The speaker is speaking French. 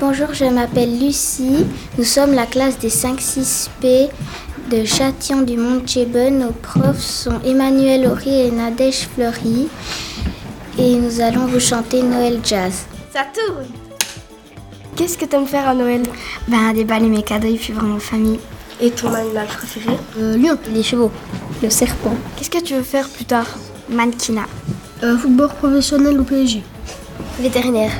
Bonjour, je m'appelle Lucie. Nous sommes la classe des 5-6P de Châtillon du Mont Cheben. Nos profs sont Emmanuel Horry et Nadège Fleury. Et nous allons vous chanter Noël Jazz. Ça tourne Qu'est-ce que tu aimes faire à Noël? Ben, déballer mes cadeaux et puis voir ma famille. Et ton animal préféré? Euh, lion, les chevaux, le serpent, Qu'est-ce que tu veux faire plus tard? Mannequinat, euh, football professionnel ou PSG. Vétérinaire.